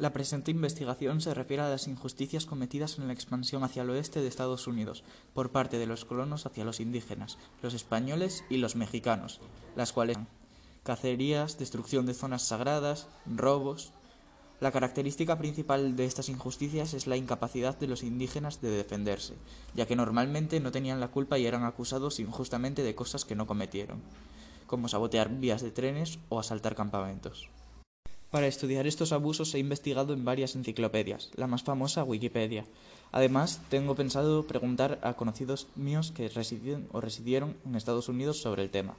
La presente investigación se refiere a las injusticias cometidas en la expansión hacia el oeste de Estados Unidos por parte de los colonos hacia los indígenas, los españoles y los mexicanos, las cuales cacerías, destrucción de zonas sagradas, robos. La característica principal de estas injusticias es la incapacidad de los indígenas de defenderse, ya que normalmente no tenían la culpa y eran acusados injustamente de cosas que no cometieron, como sabotear vías de trenes o asaltar campamentos. Para estudiar estos abusos he investigado en varias enciclopedias, la más famosa Wikipedia. Además, tengo pensado preguntar a conocidos míos que residen o residieron en Estados Unidos sobre el tema.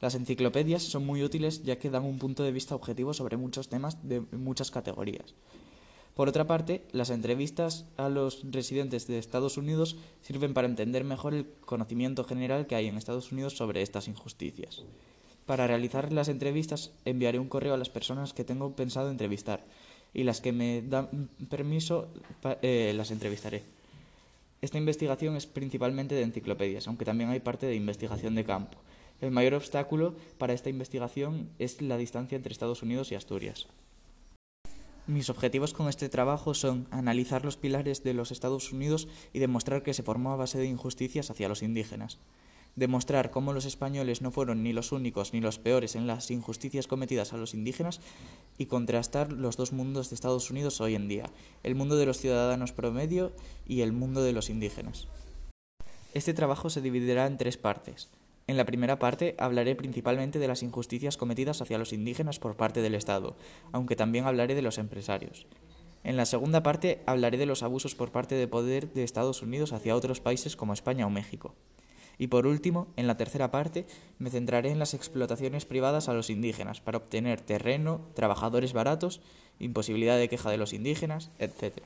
Las enciclopedias son muy útiles ya que dan un punto de vista objetivo sobre muchos temas de muchas categorías. Por otra parte, las entrevistas a los residentes de Estados Unidos sirven para entender mejor el conocimiento general que hay en Estados Unidos sobre estas injusticias. Para realizar las entrevistas enviaré un correo a las personas que tengo pensado entrevistar y las que me dan permiso eh, las entrevistaré. Esta investigación es principalmente de enciclopedias, aunque también hay parte de investigación de campo. El mayor obstáculo para esta investigación es la distancia entre Estados Unidos y Asturias. Mis objetivos con este trabajo son analizar los pilares de los Estados Unidos y demostrar que se formó a base de injusticias hacia los indígenas demostrar cómo los españoles no fueron ni los únicos ni los peores en las injusticias cometidas a los indígenas y contrastar los dos mundos de Estados Unidos hoy en día, el mundo de los ciudadanos promedio y el mundo de los indígenas. Este trabajo se dividirá en tres partes. En la primera parte hablaré principalmente de las injusticias cometidas hacia los indígenas por parte del Estado, aunque también hablaré de los empresarios. En la segunda parte hablaré de los abusos por parte de poder de Estados Unidos hacia otros países como España o México. Y por último, en la tercera parte, me centraré en las explotaciones privadas a los indígenas para obtener terreno, trabajadores baratos, imposibilidad de queja de los indígenas, etc.